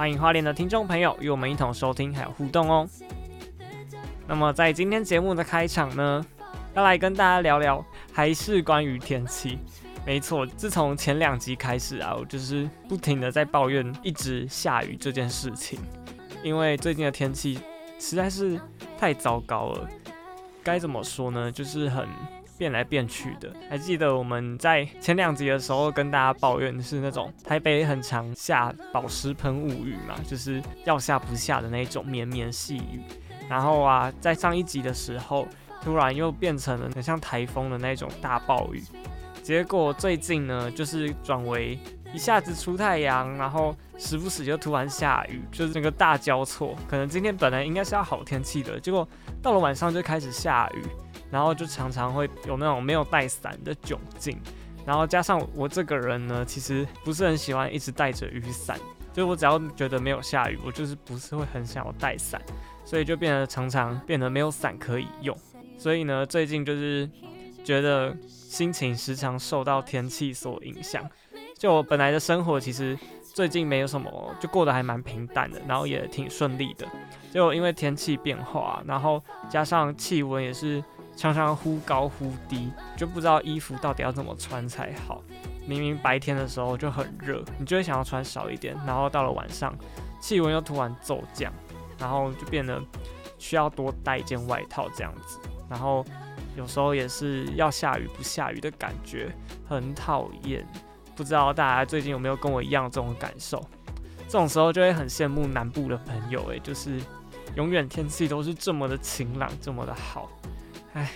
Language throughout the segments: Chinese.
欢迎花莲的听众朋友与我们一同收听还有互动哦。那么在今天节目的开场呢，要来跟大家聊聊，还是关于天气。没错，自从前两集开始啊，我就是不停的在抱怨一直下雨这件事情，因为最近的天气实在是太糟糕了。该怎么说呢？就是很。变来变去的，还记得我们在前两集的时候跟大家抱怨的是那种台北很常下宝石喷雾雨嘛，就是要下不下的那种绵绵细雨。然后啊，在上一集的时候，突然又变成了很像台风的那种大暴雨。结果最近呢，就是转为一下子出太阳，然后时不时就突然下雨，就是那个大交错。可能今天本来应该是要好天气的，结果到了晚上就开始下雨。然后就常常会有那种没有带伞的窘境，然后加上我这个人呢，其实不是很喜欢一直带着雨伞，就我只要觉得没有下雨，我就是不是会很想要带伞，所以就变得常常变得没有伞可以用。所以呢，最近就是觉得心情时常受到天气所影响，就我本来的生活其实最近没有什么，就过得还蛮平淡的，然后也挺顺利的。就因为天气变化，然后加上气温也是。常常忽高忽低，就不知道衣服到底要怎么穿才好。明明白天的时候就很热，你就会想要穿少一点，然后到了晚上，气温又突然骤降，然后就变得需要多带一件外套这样子。然后有时候也是要下雨不下雨的感觉，很讨厌。不知道大家最近有没有跟我一样这种感受？这种时候就会很羡慕南部的朋友，诶，就是永远天气都是这么的晴朗，这么的好。唉，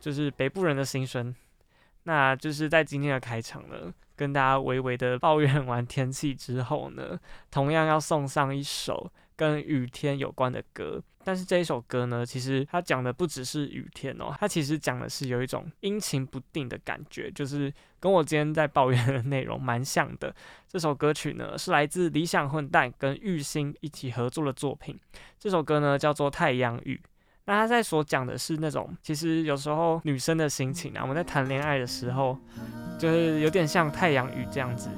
就是北部人的心声。那就是在今天的开场呢，跟大家微微的抱怨完天气之后呢，同样要送上一首跟雨天有关的歌。但是这一首歌呢，其实它讲的不只是雨天哦，它其实讲的是有一种阴晴不定的感觉，就是跟我今天在抱怨的内容蛮像的。这首歌曲呢，是来自理想混蛋跟玉兴一起合作的作品。这首歌呢，叫做《太阳雨》。那他在所讲的是那种，其实有时候女生的心情啊，我们在谈恋爱的时候，就是有点像太阳雨这样子，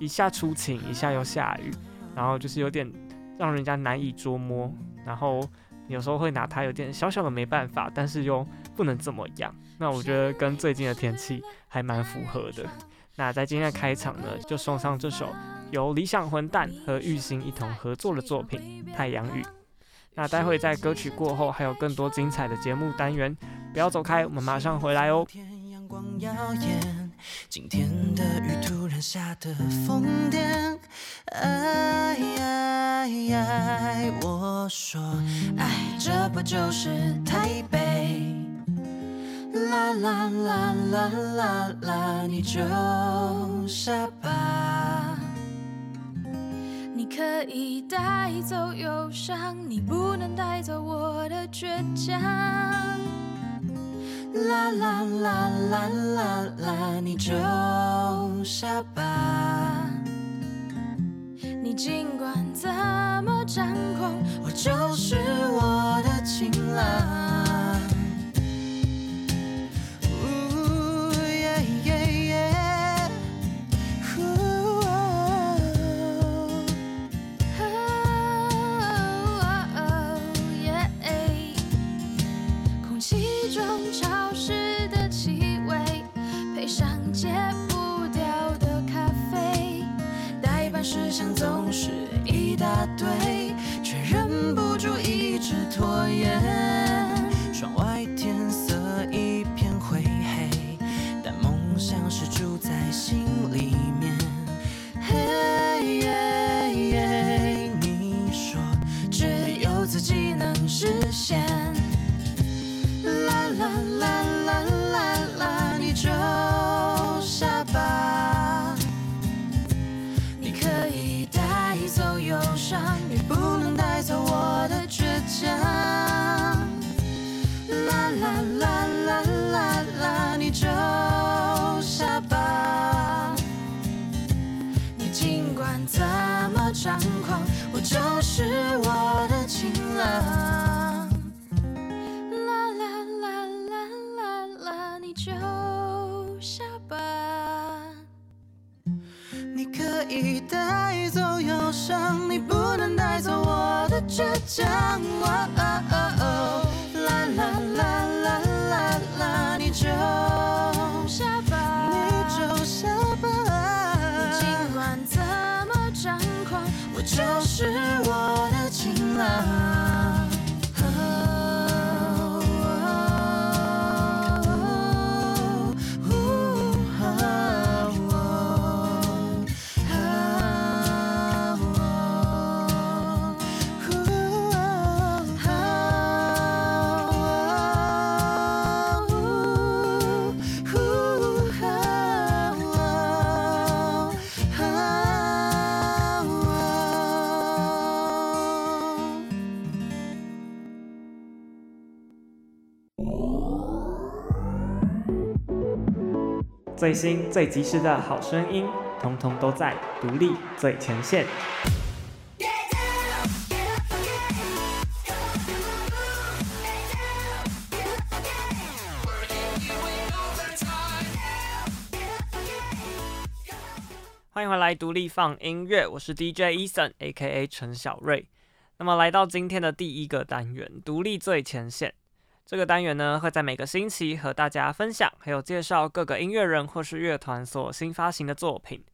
一下出晴，一下又下雨，然后就是有点让人家难以捉摸，然后有时候会拿他有点小小的没办法，但是又不能怎么样。那我觉得跟最近的天气还蛮符合的。那在今天的开场呢，就送上这首由理想混蛋和玉兴一同合作的作品《太阳雨》。那待会在歌曲过后，还有更多精彩的节目单元，不要走开，我们马上回来哦。天阳光耀眼，今天的雨突然下得疯癫，哎呀呀，我说，哎，这不就是台北？啦啦啦啦啦啦，你就下吧。你可以带走忧伤，你不能带走我的倔强。啦啦啦啦啦啦，你就下吧。你尽管怎么张狂，我就是我的情郎。tu 掌我。最新最及时的好声音，通通都在独立最前线。欢迎回来，独立放音乐，我是 DJ Eason，A.K.A. 陈小瑞。那么来到今天的第一个单元，独立最前线。这个单元呢，会在每个星期和大家分享，还有介绍各个音乐人或是乐团所新发行的作品。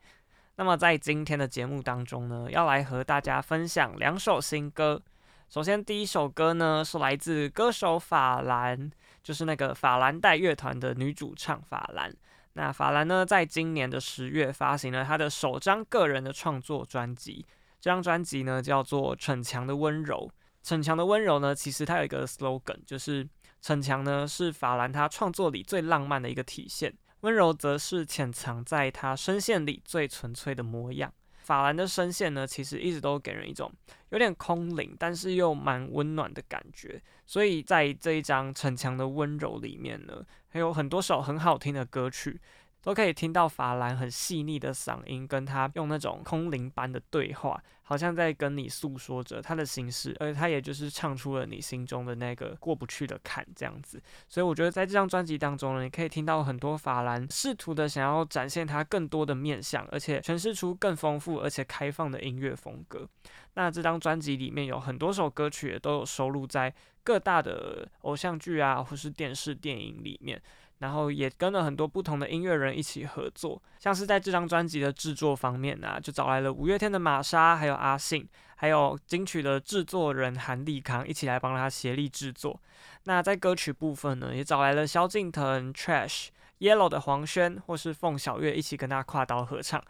那么在今天的节目当中呢，要来和大家分享两首新歌。首先第一首歌呢，是来自歌手法兰，就是那个法兰黛乐团的女主唱法兰。那法兰呢，在今年的十月发行了她的首张个人的创作专辑，这张专辑呢叫做《逞强的温柔》。逞强的温柔呢，其实它有一个 slogan，就是。逞强呢，是法兰他创作里最浪漫的一个体现，温柔则是潜藏在他声线里最纯粹的模样。法兰的声线呢，其实一直都给人一种有点空灵，但是又蛮温暖的感觉。所以在这一张逞强的温柔里面呢，还有很多首很好听的歌曲。都可以听到法兰很细腻的嗓音，跟他用那种空灵般的对话，好像在跟你诉说着他的心事，而他也就是唱出了你心中的那个过不去的坎，这样子。所以我觉得在这张专辑当中呢，你可以听到很多法兰试图的想要展现他更多的面相，而且诠释出更丰富而且开放的音乐风格。那这张专辑里面有很多首歌曲也都有收录在各大的偶像剧啊，或是电视电影里面。然后也跟了很多不同的音乐人一起合作，像是在这张专辑的制作方面呢、就找来了五月天的玛莎，还有阿信，还有金曲的制作人韩立康一起来帮他协力制作。那在歌曲部分呢，也找来了萧敬腾、Trash、Yellow 的黄轩或是凤小岳一起跟他跨刀合唱。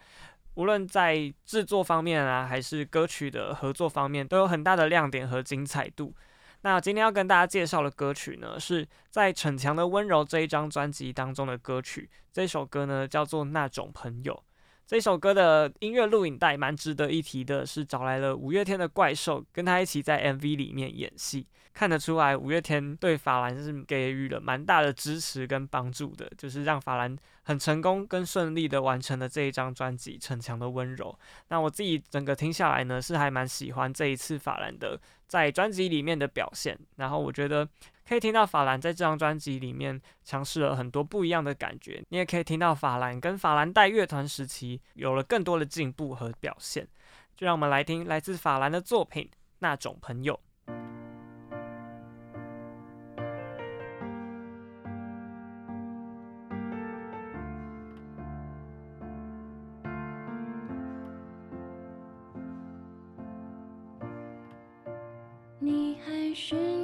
无论在制作方面啊，还是歌曲的合作方面，都有很大的亮点和精彩度。那今天要跟大家介绍的歌曲呢，是在《逞强的温柔》这一张专辑当中的歌曲。这首歌呢叫做《那种朋友》。这首歌的音乐录影带蛮值得一提的，是找来了五月天的怪兽跟他一起在 MV 里面演戏，看得出来五月天对法兰是给予了蛮大的支持跟帮助的，就是让法兰很成功跟顺利的完成了这一张专辑《逞强的温柔》。那我自己整个听下来呢，是还蛮喜欢这一次法兰的在专辑里面的表现，然后我觉得。可以听到法兰在这张专辑里面尝试了很多不一样的感觉，你也可以听到法兰跟法兰黛乐团时期有了更多的进步和表现。就让我们来听来自法兰的作品《那种朋友》。是。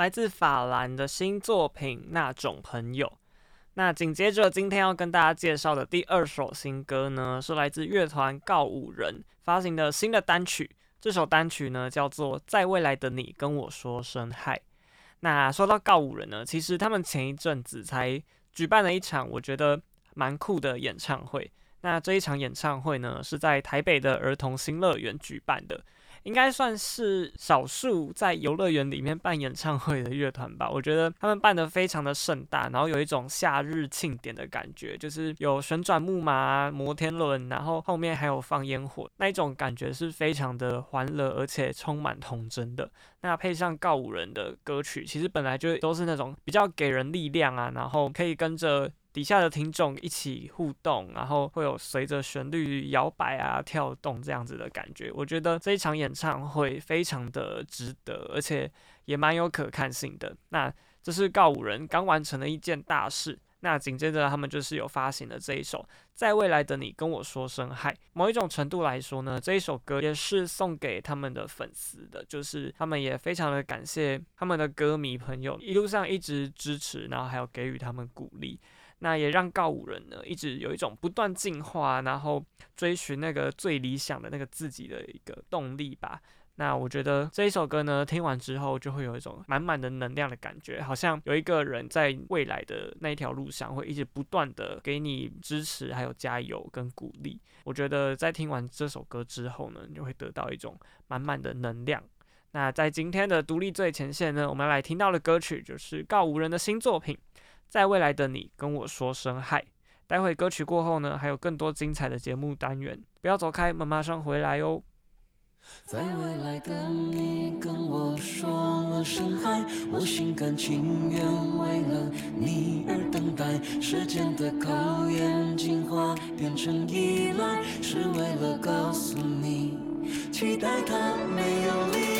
来自法兰的新作品《那种朋友》。那紧接着今天要跟大家介绍的第二首新歌呢，是来自乐团告五人发行的新的单曲。这首单曲呢叫做《在未来的你跟我说声嗨》。那说到告五人呢，其实他们前一阵子才举办了一场我觉得蛮酷的演唱会。那这一场演唱会呢，是在台北的儿童新乐园举办的。应该算是少数在游乐园里面办演唱会的乐团吧。我觉得他们办得非常的盛大，然后有一种夏日庆典的感觉，就是有旋转木马、摩天轮，然后后面还有放烟火，那一种感觉是非常的欢乐，而且充满童真的。那配上告五人的歌曲，其实本来就都是那种比较给人力量啊，然后可以跟着。底下的听众一起互动，然后会有随着旋律摇摆啊、跳动这样子的感觉。我觉得这一场演唱会非常的值得，而且也蛮有可看性的。那这是告五人刚完成的一件大事。那紧接着他们就是有发行了这一首《在未来的你跟我说声嗨》。某一种程度来说呢，这一首歌也是送给他们的粉丝的，就是他们也非常的感谢他们的歌迷朋友一路上一直支持，然后还有给予他们鼓励。那也让告五人呢，一直有一种不断进化，然后追寻那个最理想的那个自己的一个动力吧。那我觉得这一首歌呢，听完之后就会有一种满满的能量的感觉，好像有一个人在未来的那一条路上会一直不断的给你支持，还有加油跟鼓励。我觉得在听完这首歌之后呢，你就会得到一种满满的能量。那在今天的独立最前线呢，我们来听到的歌曲就是告五人的新作品。在未来的你跟我说声嗨，待会歌曲过后呢，还有更多精彩的节目单元，不要走开，我们马上回来哦。在未来的你跟我说了声嗨，我心甘情愿为了你而等待，时间的考验进化变成依赖，是为了告诉你，期待它没有离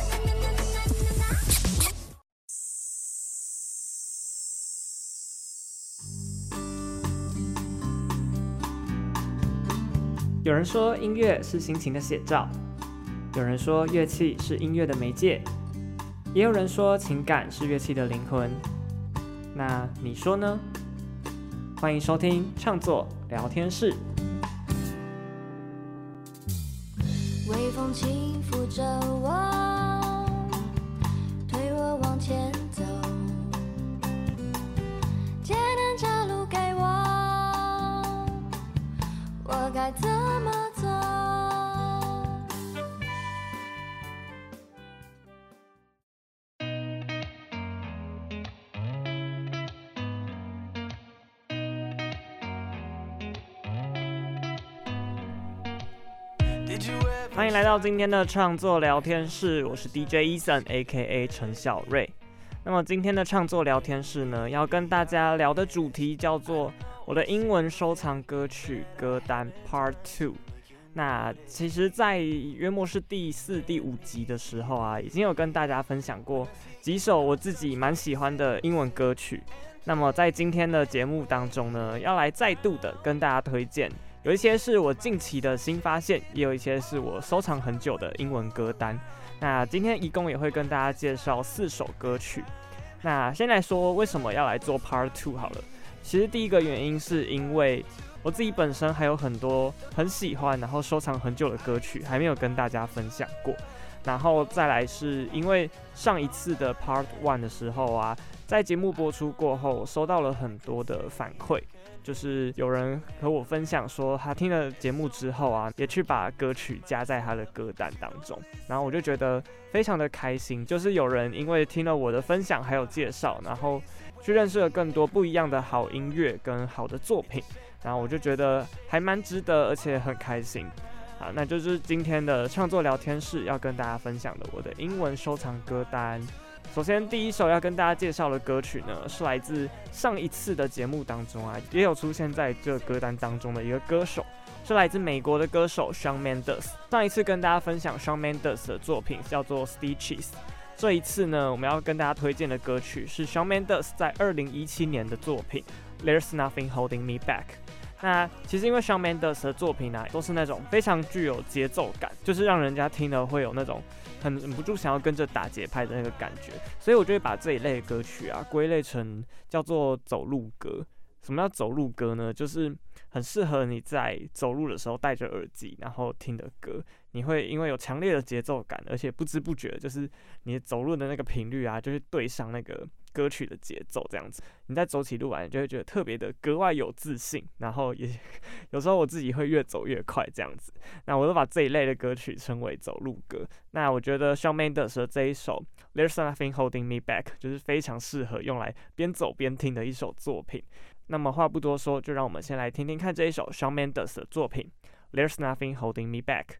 有人说音乐是心情的写照，有人说乐器是音乐的媒介，也有人说情感是乐器的灵魂。那你说呢？欢迎收听创作聊天室。微风轻抚着我，推我往前走，艰难找路给我，我该怎来到今天的创作聊天室，我是 DJ Ethan，A.K.A. 陈小瑞。那么今天的创作聊天室呢，要跟大家聊的主题叫做我的英文收藏歌曲歌单 Part Two。那其实，在约莫是第四、第五集的时候啊，已经有跟大家分享过几首我自己蛮喜欢的英文歌曲。那么在今天的节目当中呢，要来再度的跟大家推荐。有一些是我近期的新发现，也有一些是我收藏很久的英文歌单。那今天一共也会跟大家介绍四首歌曲。那先来说为什么要来做 Part Two 好了。其实第一个原因是因为我自己本身还有很多很喜欢，然后收藏很久的歌曲还没有跟大家分享过。然后再来是因为上一次的 Part One 的时候啊，在节目播出过后，收到了很多的反馈。就是有人和我分享说，他听了节目之后啊，也去把歌曲加在他的歌单当中，然后我就觉得非常的开心。就是有人因为听了我的分享还有介绍，然后去认识了更多不一样的好音乐跟好的作品，然后我就觉得还蛮值得，而且很开心。啊，那就是今天的创作聊天室要跟大家分享的我的英文收藏歌单。首先，第一首要跟大家介绍的歌曲呢，是来自上一次的节目当中啊，也有出现在这歌单当中的一个歌手，是来自美国的歌手 Shawn Mendes。上一次跟大家分享 Shawn Mendes 的作品叫做 Stitches，这一次呢，我们要跟大家推荐的歌曲是 Shawn Mendes 在二零一七年的作品 There's Nothing Holding Me Back。那其实因为 Shawn Mendes 的作品呢、都是那种非常具有节奏感，就是让人家听了会有那种。很忍不住想要跟着打节拍的那个感觉，所以我就会把这一类歌曲啊归类成叫做走路歌。什么叫走路歌呢？就是很适合你在走路的时候戴着耳机然后听的歌。你会因为有强烈的节奏感，而且不知不觉就是你走路的那个频率啊，就是对上那个。歌曲的节奏这样子，你在走起路来，你就会觉得特别的格外有自信，然后也 有时候我自己会越走越快这样子。那我都把这一类的歌曲称为走路歌。那我觉得 Shawn Mendes 的这一首 There's Nothing Holding Me Back 就是非常适合用来边走边听的一首作品。那么话不多说，就让我们先来听听看这一首 Shawn Mendes 的作品 There's Nothing Holding Me Back。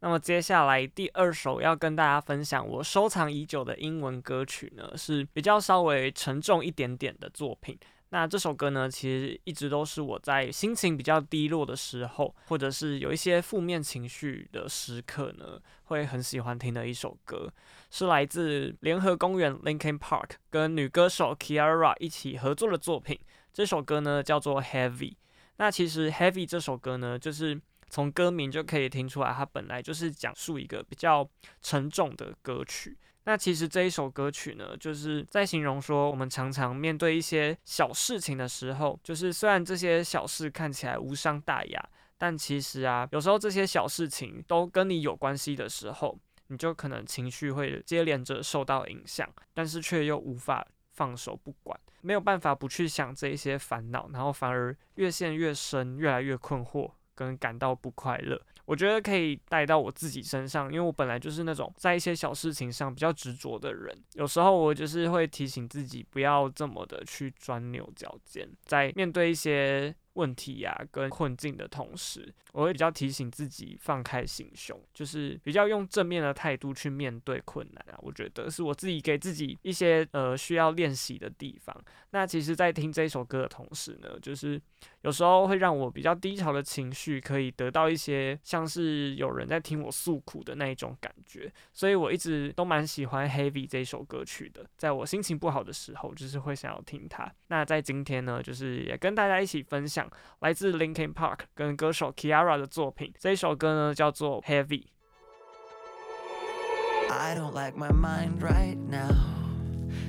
那么接下来第二首要跟大家分享我收藏已久的英文歌曲呢，是比较稍微沉重一点点的作品。那这首歌呢，其实一直都是我在心情比较低落的时候，或者是有一些负面情绪的时刻呢，会很喜欢听的一首歌，是来自联合公园 Linkin Park 跟女歌手 Kiara 一起合作的作品。这首歌呢叫做 Heavy。那其实 Heavy 这首歌呢，就是从歌名就可以听出来，它本来就是讲述一个比较沉重的歌曲。那其实这一首歌曲呢，就是在形容说，我们常常面对一些小事情的时候，就是虽然这些小事看起来无伤大雅，但其实啊，有时候这些小事情都跟你有关系的时候，你就可能情绪会接连着受到影响，但是却又无法放手不管，没有办法不去想这一些烦恼，然后反而越陷越深，越来越困惑。跟感到不快乐，我觉得可以带到我自己身上，因为我本来就是那种在一些小事情上比较执着的人。有时候我就是会提醒自己不要这么的去钻牛角尖，在面对一些问题呀、跟困境的同时，我会比较提醒自己放开心胸，就是比较用正面的态度去面对困难啊。我觉得是我自己给自己一些呃需要练习的地方。那其实，在听这首歌的同时呢，就是有时候会让我比较低潮的情绪可以得到一些像是有人在听我诉苦的那一种感觉，所以我一直都蛮喜欢《Heavy》这首歌曲的。在我心情不好的时候，就是会想要听它。那在今天呢，就是也跟大家一起分享来自 Linkin Park 跟歌手 Kia Kiara 的作品。这一首歌呢，叫做《Heavy》。I don't like my mind right now.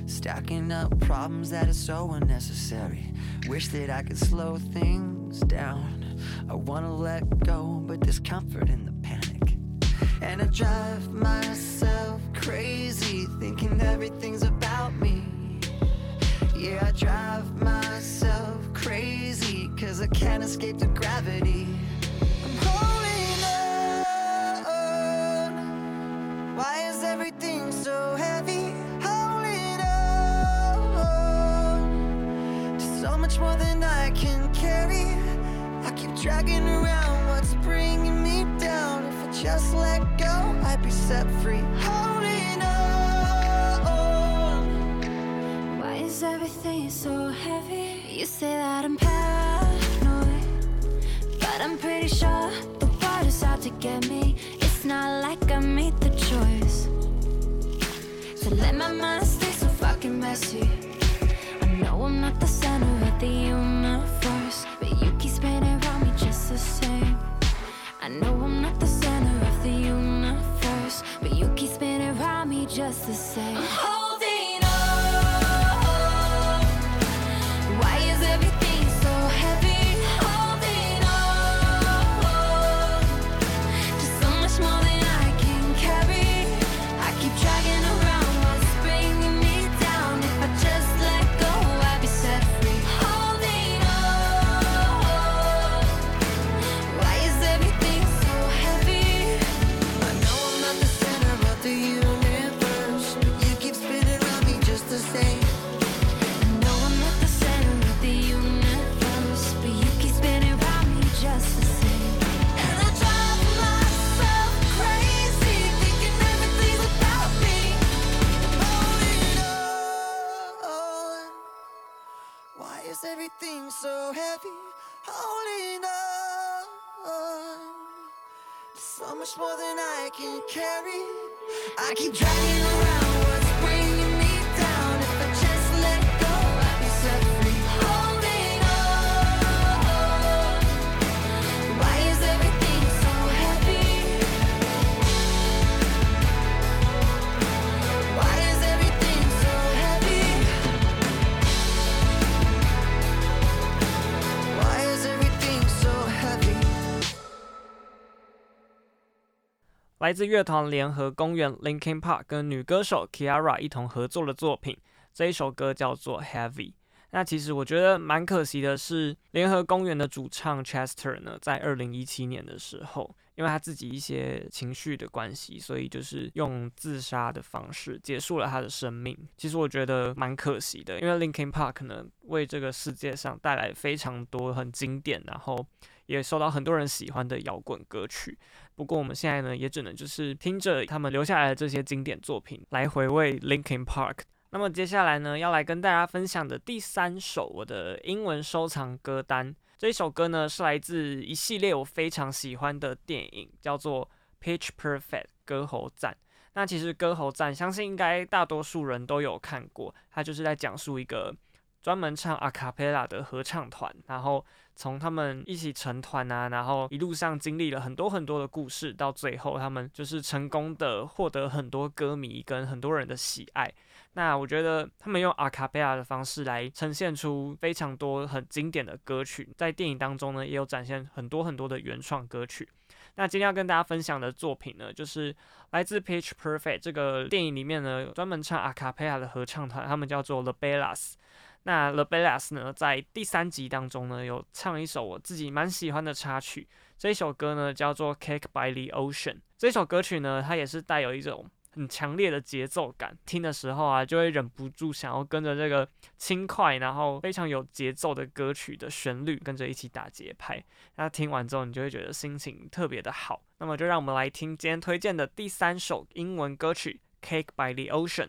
Stacking up problems that are so unnecessary. Wish that I could slow things down. I wanna let go, but there's comfort in the panic. And I drive myself crazy, thinking everything's about me. Yeah, I drive myself crazy, cause I can't escape the gravity. Why is everything so heavy? So much more than I can carry. I keep dragging around what's bringing me down. If I just let go, I'd be set free. Holding on. Why is everything so heavy? You say that I'm paranoid, but I'm pretty sure the world is out to get me. It's not like I made the choice. So let my mind stay so fucking messy. I know I'm not the center of the universe, but you keep spinning around me just the same. I know I'm not the center of the universe, but you keep spinning around me just the same. I'm 来自乐团联合公园 （Linkin Park） 跟女歌手 Kiara 一同合作的作品，这一首歌叫做《Heavy》。那其实我觉得蛮可惜的是，联合公园的主唱 Chester 呢，在二零一七年的时候，因为他自己一些情绪的关系，所以就是用自杀的方式结束了他的生命。其实我觉得蛮可惜的，因为 Linkin Park 呢，为这个世界上带来非常多很经典，然后也受到很多人喜欢的摇滚歌曲。不过我们现在呢，也只能就是听着他们留下来的这些经典作品，来回味 Linkin Park。那么接下来呢，要来跟大家分享的第三首我的英文收藏歌单，这一首歌呢是来自一系列我非常喜欢的电影，叫做《Pitch Perfect》歌喉战。那其实歌喉战，相信应该大多数人都有看过，它就是在讲述一个专门唱阿卡贝拉的合唱团，然后从他们一起成团啊，然后一路上经历了很多很多的故事，到最后他们就是成功的获得很多歌迷跟很多人的喜爱。那我觉得他们用阿卡贝拉的方式来呈现出非常多很经典的歌曲，在电影当中呢，也有展现很多很多的原创歌曲。那今天要跟大家分享的作品呢，就是来自《Pitch Perfect》这个电影里面呢，专门唱阿卡贝拉的合唱团，他们叫做 The Bellas。那 LeBellas 呢，在第三集当中呢，有唱一首我自己蛮喜欢的插曲，这一首歌呢叫做《Cake by the Ocean》。这首歌曲呢，它也是带有一种很强烈的节奏感，听的时候啊，就会忍不住想要跟着这个轻快，然后非常有节奏的歌曲的旋律，跟着一起打节拍。那听完之后，你就会觉得心情特别的好。那么就让我们来听今天推荐的第三首英文歌曲《Cake by the Ocean》。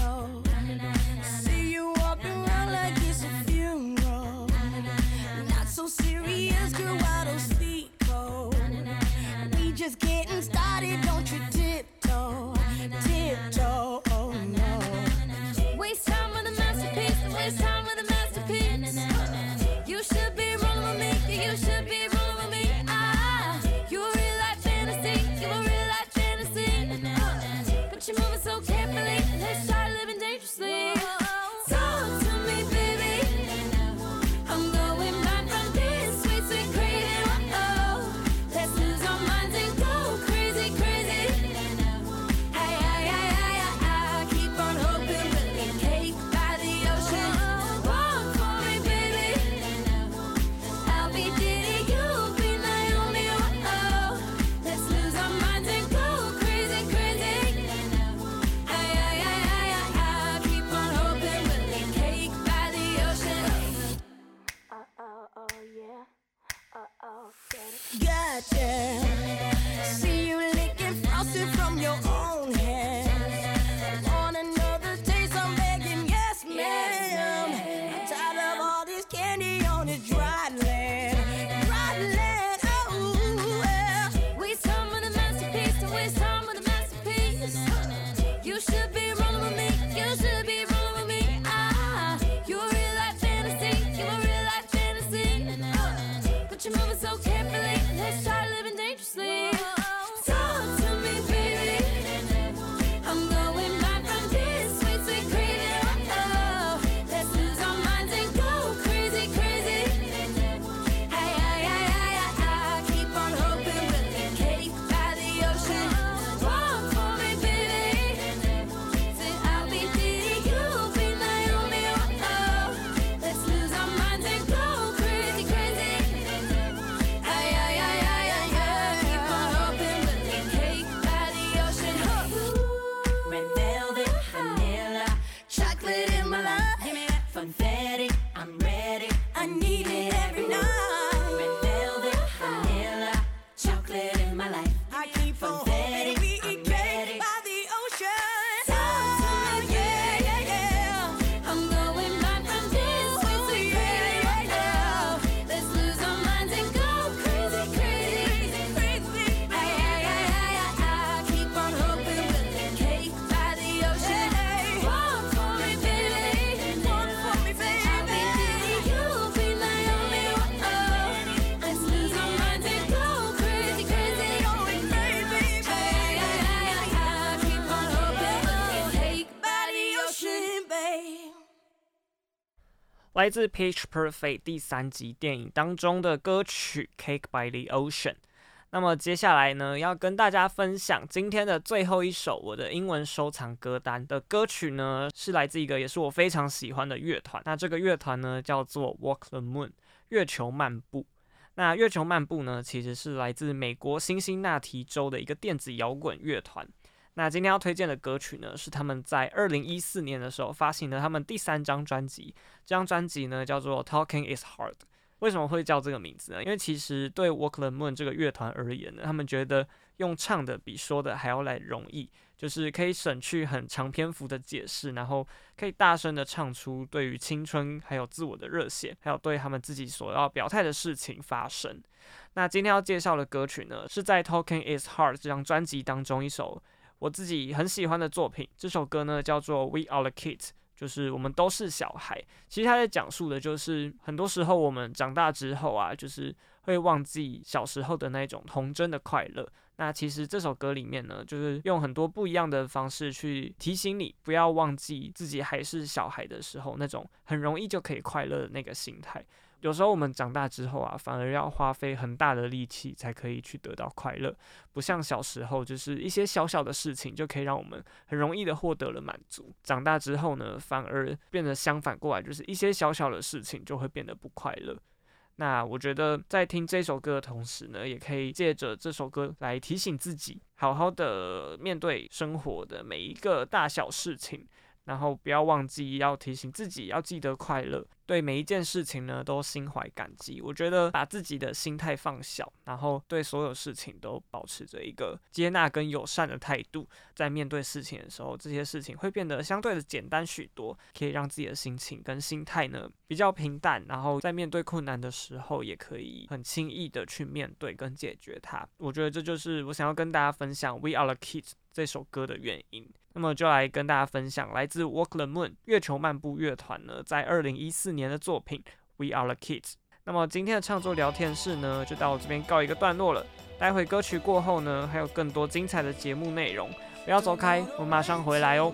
来自《Pitch Perfect》第三集电影当中的歌曲《Cake by the Ocean》。那么接下来呢，要跟大家分享今天的最后一首我的英文收藏歌单的歌曲呢，是来自一个也是我非常喜欢的乐团。那这个乐团呢，叫做 Walk the Moon，月球漫步。那月球漫步呢，其实是来自美国辛辛那提州的一个电子摇滚乐团。那今天要推荐的歌曲呢，是他们在二零一四年的时候发行的他们第三张专辑。这张专辑呢叫做《Talking Is Hard》。为什么会叫这个名字呢？因为其实对 Walk the Moon 这个乐团而言呢，他们觉得用唱的比说的还要来容易，就是可以省去很长篇幅的解释，然后可以大声的唱出对于青春还有自我的热血，还有对他们自己所要表态的事情发声。那今天要介绍的歌曲呢，是在《Talking Is Hard》这张专辑当中一首。我自己很喜欢的作品，这首歌呢叫做《We Are the Kids》，就是我们都是小孩。其实他在讲述的就是，很多时候我们长大之后啊，就是会忘记小时候的那种童真的快乐。那其实这首歌里面呢，就是用很多不一样的方式去提醒你，不要忘记自己还是小孩的时候那种很容易就可以快乐的那个心态。有时候我们长大之后啊，反而要花费很大的力气才可以去得到快乐，不像小时候，就是一些小小的事情就可以让我们很容易的获得了满足。长大之后呢，反而变得相反过来，就是一些小小的事情就会变得不快乐。那我觉得在听这首歌的同时呢，也可以借着这首歌来提醒自己，好好的面对生活的每一个大小事情。然后不要忘记要提醒自己，要记得快乐。对每一件事情呢，都心怀感激。我觉得把自己的心态放小，然后对所有事情都保持着一个接纳跟友善的态度，在面对事情的时候，这些事情会变得相对的简单许多，可以让自己的心情跟心态呢比较平淡。然后在面对困难的时候，也可以很轻易的去面对跟解决它。我觉得这就是我想要跟大家分享《We Are the Kids》这首歌的原因。那么就来跟大家分享来自 Walk the Moon 月球漫步乐团呢，在二零一四年的作品 We Are the Kids。那么今天的唱作聊天室呢，就到这边告一个段落了。待会歌曲过后呢，还有更多精彩的节目内容，不要走开，我马上回来哦。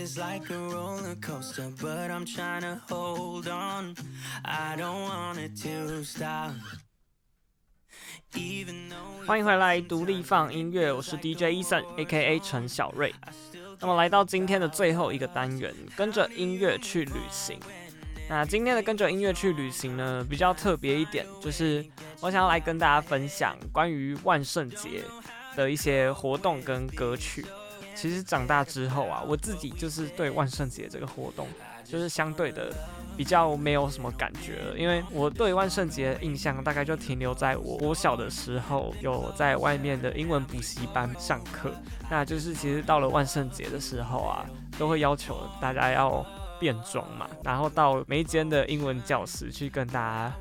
is like a roller coaster, but I'm trying to hold on. I don't want it to stop. 欢迎回来，独立 FUN 音乐，我是 DJ Eason，A.K.A. 陈小瑞。那么来到今天的最后一个单元，跟着音乐去旅行。那今天的跟着音乐去旅行呢，比较特别一点，就是我想要来跟大家分享关于万圣节的一些活动跟歌曲。其实长大之后啊，我自己就是对万圣节这个活动，就是相对的比较没有什么感觉了，因为我对万圣节的印象大概就停留在我我小的时候有在外面的英文补习班上课，那就是其实到了万圣节的时候啊，都会要求大家要变装嘛，然后到每一间的英文教室去跟大家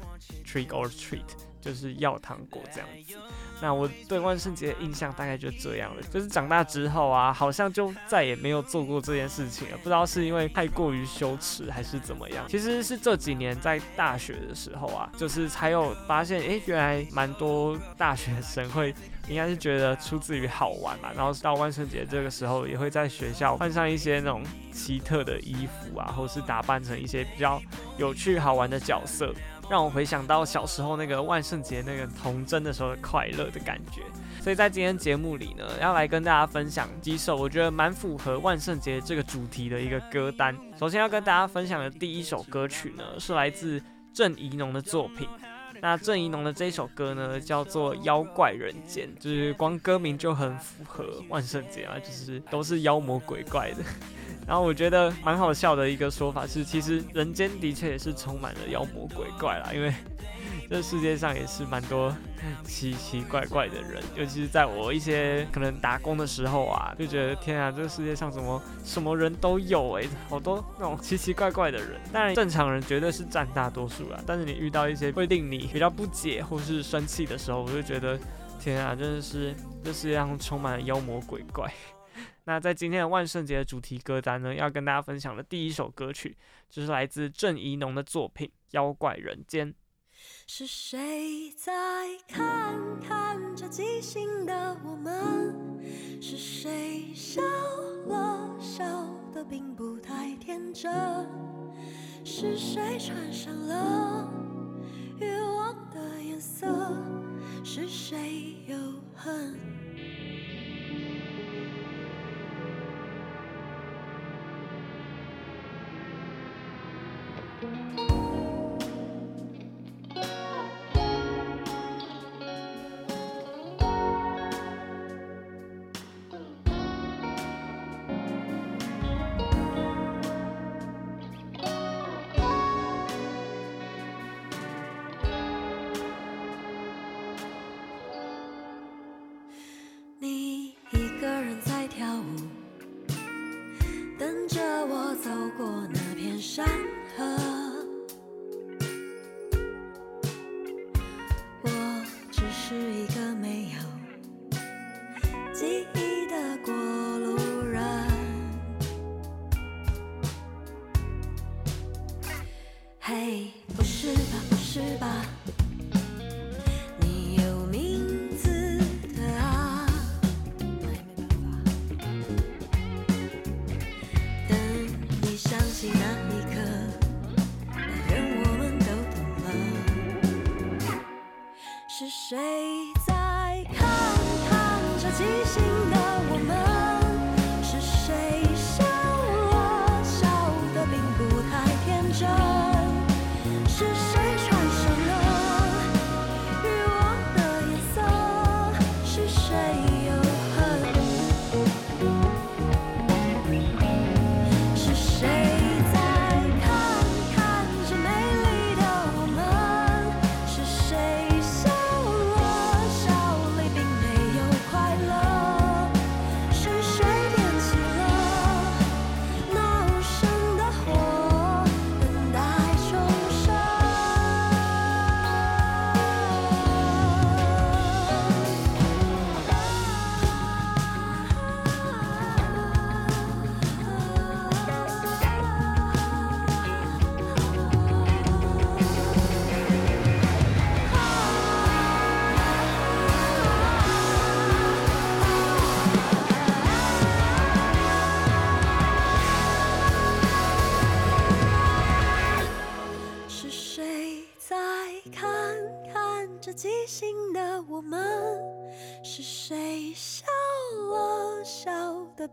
trick or treat，就是要糖果这样子。那我对万圣节的印象大概就这样了，就是长大之后啊，好像就再也没有做过这件事情了。不知道是因为太过于羞耻还是怎么样。其实是这几年在大学的时候啊，就是才有发现，哎，原来蛮多大学生会，应该是觉得出自于好玩嘛。然后到万圣节这个时候，也会在学校换上一些那种奇特的衣服啊，或是打扮成一些比较有趣好玩的角色。让我回想到小时候那个万圣节那个童真的时候的快乐的感觉，所以在今天节目里呢，要来跟大家分享几首我觉得蛮符合万圣节这个主题的一个歌单。首先要跟大家分享的第一首歌曲呢，是来自郑怡农的作品。那郑怡农的这首歌呢，叫做《妖怪人间》，就是光歌名就很符合万圣节啊，就是都是妖魔鬼怪的。然后我觉得蛮好笑的一个说法是，其实人间的确也是充满了妖魔鬼怪啦，因为这世界上也是蛮多 奇奇怪怪的人，尤其是在我一些可能打工的时候啊，就觉得天啊，这个世界上什么什么人都有哎，好多那种奇奇怪怪的人。当然正常人绝对是占大多数啦，但是你遇到一些会令你比较不解或是生气的时候，我就觉得天啊，真的是这世界上充满了妖魔鬼怪。那在今天的万圣节的主题歌单呢，要跟大家分享的第一首歌曲，就是来自郑宜农的作品《妖怪人间》。是谁在看看这即兴的我们？是谁笑了笑得并不太天真？是谁穿上了欲望的颜色？是谁又恨？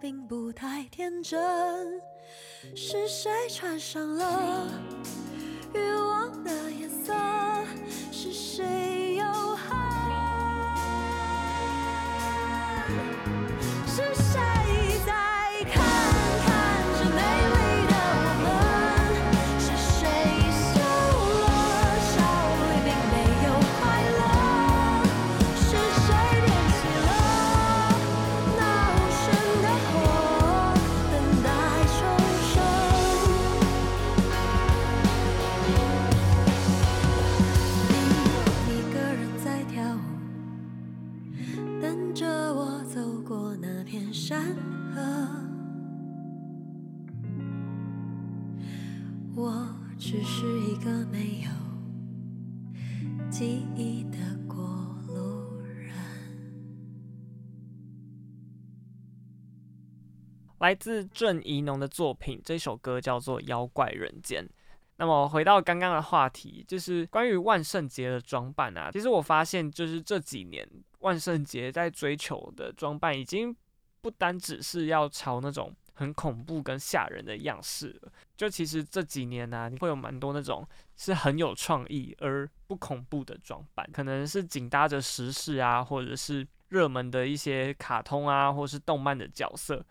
并不太天真，是谁穿上了欲望的颜色？是谁又恨？是谁只是一个没有记忆的过路人？来自郑宜农的作品，这首歌叫做《妖怪人间》。那么回到刚刚的话题，就是关于万圣节的装扮啊。其实我发现，就是这几年万圣节在追求的装扮，已经不单只是要朝那种很恐怖跟吓人的样式。就其实这几年呢、你会有蛮多那种是很有创意而不恐怖的装扮，可能是紧搭着时事啊，或者是热门的一些卡通啊，或是动漫的角色。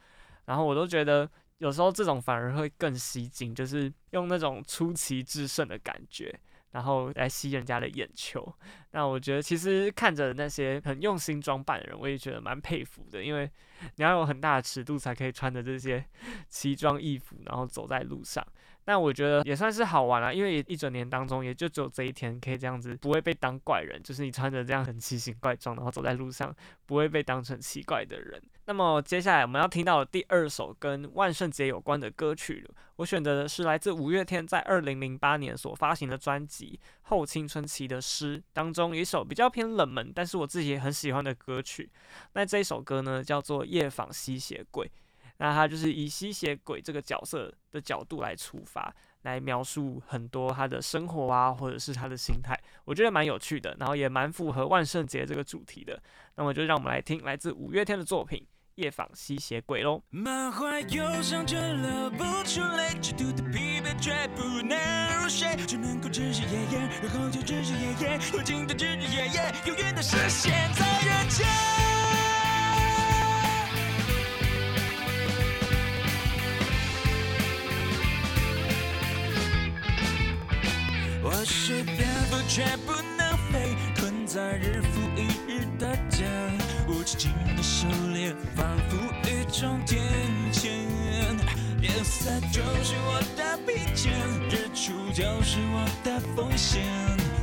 然后我都觉得，有时候这种反而会更吸睛，就是用那种出奇制胜的感觉，然后来吸人家的眼球。那我觉得，其实看着那些很用心装扮的人，我也觉得蛮佩服的，因为你要有很大的尺度才可以穿着这些 奇装异服，然后走在路上。那我觉得也算是好玩啦，因为一整年当中也就只有这一天可以这样子，不会被当怪人，就是你穿着这样很奇形怪状，然后走在路上，不会被当成奇怪的人。那么接下来我们要听到的第二首跟万圣节有关的歌曲了，我选择的是来自五月天在二零零八年所发行的专辑《后青春期的诗》当中一首比较偏冷门，但是我自己也很喜欢的歌曲。那这一首歌呢，叫做《夜访吸血鬼》。那他就是以吸血鬼这个角色的角度来出发，来描述很多他的生活啊，或者是他的心态，我觉得蛮有趣的，然后也蛮符合万圣节这个主题的。那么就让我们来听来自五月天的作品《夜访吸血鬼》喽。满怀忧伤却流不出泪，极度的疲惫却不能入睡，只能够日日夜夜，然后就日日夜夜，无尽的日日夜夜，永远的实现在人间。是蝙蝠，却不能飞，困在日复一日的家，无止境的狩猎，仿佛一种天谴。夜色就是我的疲倦，日出就是我的奉献，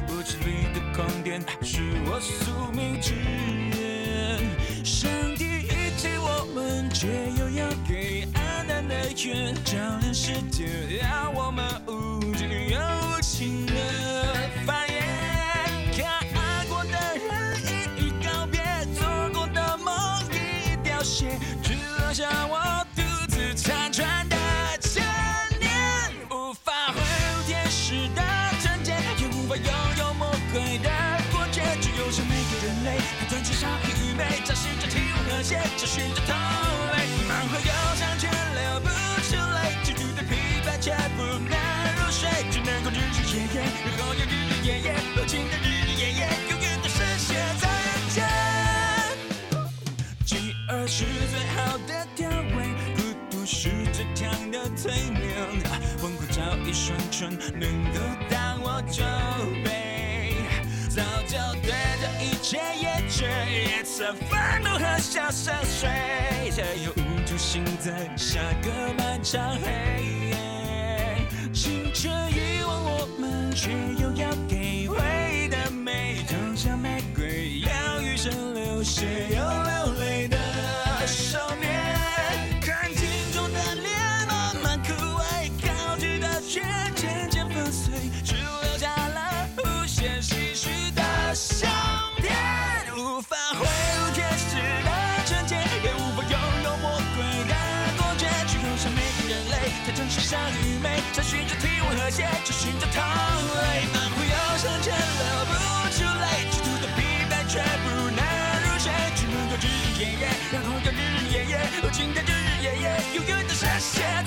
屋子里的光点是我宿命之源。上帝遗弃我们，却又要给暗淡的月照亮世界，让我们无试，着体温和谐，找寻着同类。满怀忧伤却流不出泪，极度的疲惫却不能入睡，只能够日日夜夜，然后又日日夜夜，无尽的日日夜夜，永远的深陷在人间。饥饿是最好的调味，孤独是最强的催眠。昏昏找一双唇，能够当我酒杯，也曾愤怒和笑深邃，却又无助行在下个漫长黑夜。青春遗忘我们，却又要给回忆的美，就像玫瑰，要余生流血又流泪远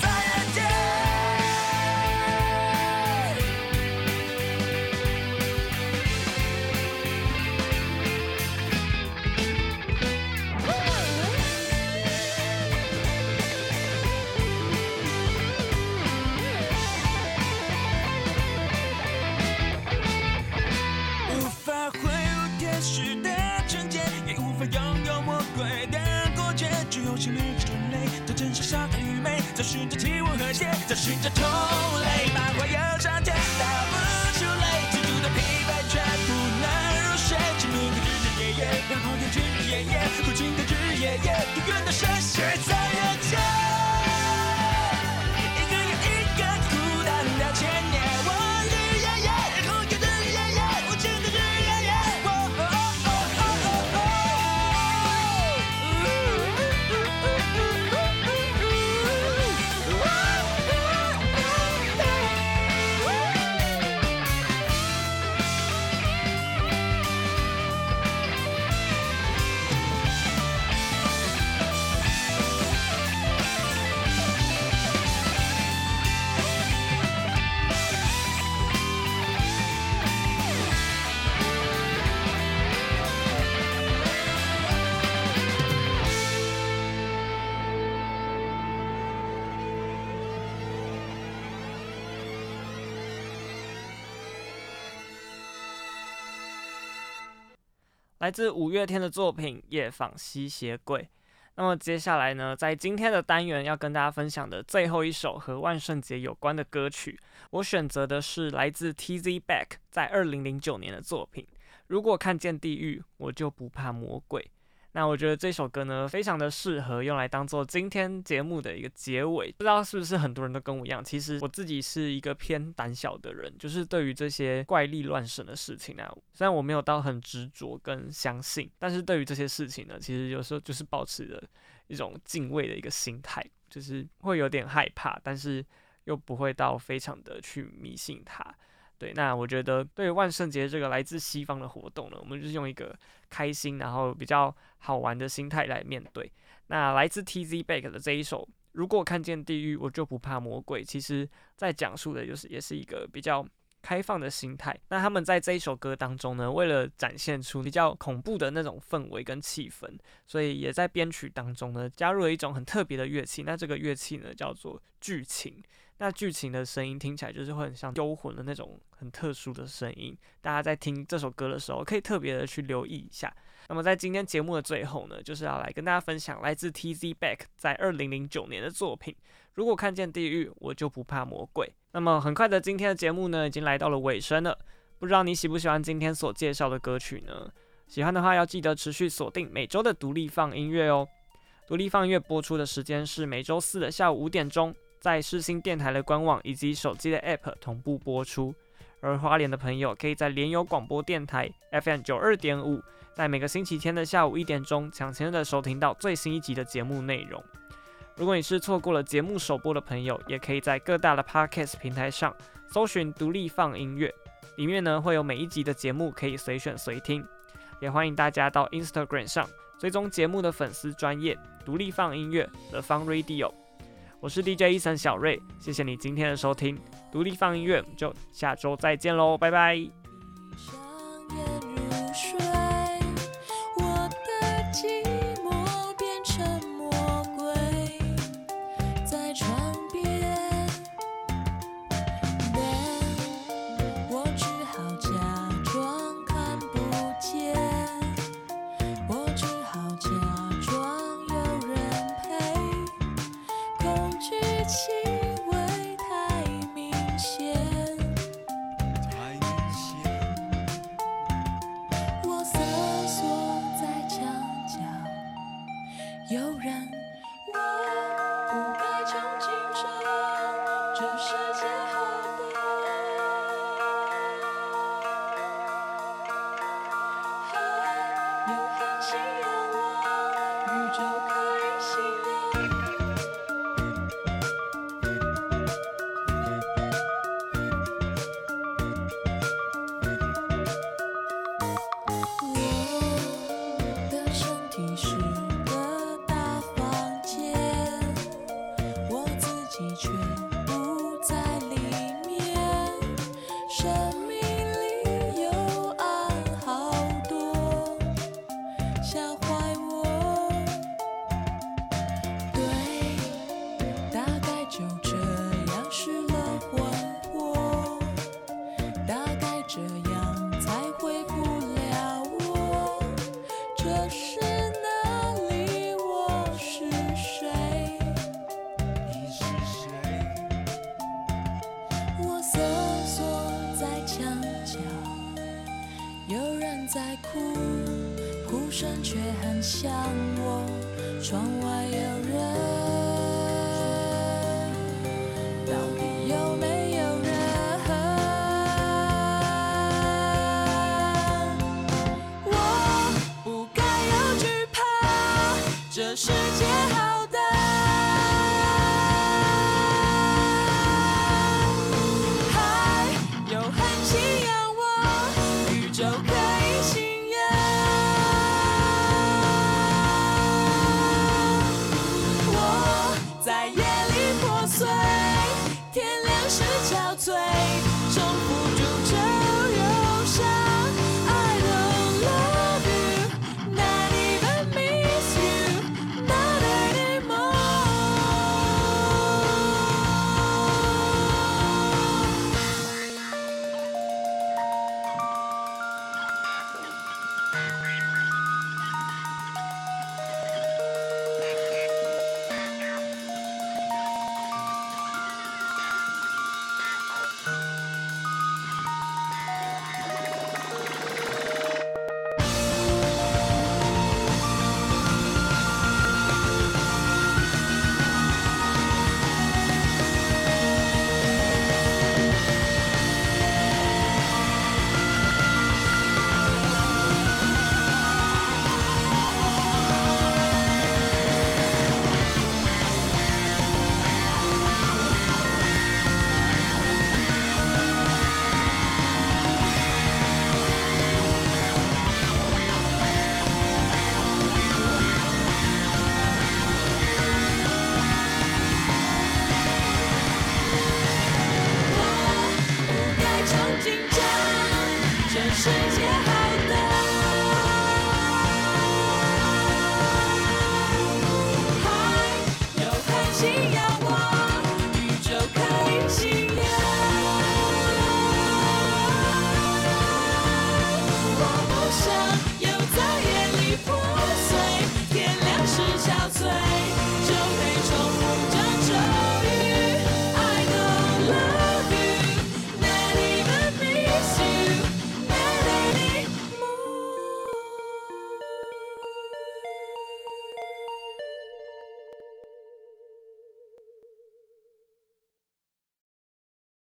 决，只有像每个人类，都珍惜相爱与美，找寻着体温和谐，找寻着同类，满怀忧伤却来自五月天的作品《夜访吸血鬼》。那么接下来呢，在今天的单元要跟大家分享的最后一首和万圣节有关的歌曲，我选择的是来自 Tz Back 在二零零九年的作品。如果看见地狱，我就不怕魔鬼。那我觉得这首歌呢，非常的适合用来当做今天节目的一个结尾。不知道是不是很多人都跟我一样，其实我自己是一个偏胆小的人，就是对于这些怪力乱神的事情啊，虽然我没有到很执着跟相信，但是对于这些事情呢，其实有时候就是保持着一种敬畏的一个心态，就是会有点害怕，但是又不会到非常的去迷信它。对，那我觉得对万圣节这个来自西方的活动呢，我们就是用一个开心，然后比较好玩的心态来面对。那来自 TZ Back 的这一首，如果看见地狱，我就不怕魔鬼。其实，在讲述的就是也是一个比较开放的心态。那他们在这一首歌当中呢，为了展现出比较恐怖的那种氛围跟气氛，所以也在编曲当中呢，加入了一种很特别的乐器。那这个乐器呢，叫做剧情。那剧情的声音听起来就是会很像幽魂的那种很特殊的声音，大家在听这首歌的时候可以特别的去留意一下。那么在今天节目的最后呢，就是要来跟大家分享来自 TZ Back 在二零零九年的作品。如果看见地狱，我就不怕魔鬼。那么很快的，今天的节目呢，已经来到了尾声了。不知道你喜不喜欢今天所介绍的歌曲呢？喜欢的话，要记得持续锁定每周的独立放音乐哦。独立放音乐播出的时间是每周四的下午五点钟，在世新电台的官网以及手机的 App 同步播出。而花莲的朋友可以在联友广播电台 FM 九二点五，在每个星期天的下午一点钟抢先的收听到最新一集的节目内容。如果你是错过了节目首播的朋友，也可以在各大的 Podcast 平台上搜寻独立放音乐，里面呢会有每一集的节目可以随选随听。也欢迎大家到 Instagram 上追踪节目的粉丝专业独立放音乐的 FUN Radio。我是 DJ 伊森小瑞，谢谢你今天的收听。独立放音乐，我们就下周再见喽，拜拜。情。心。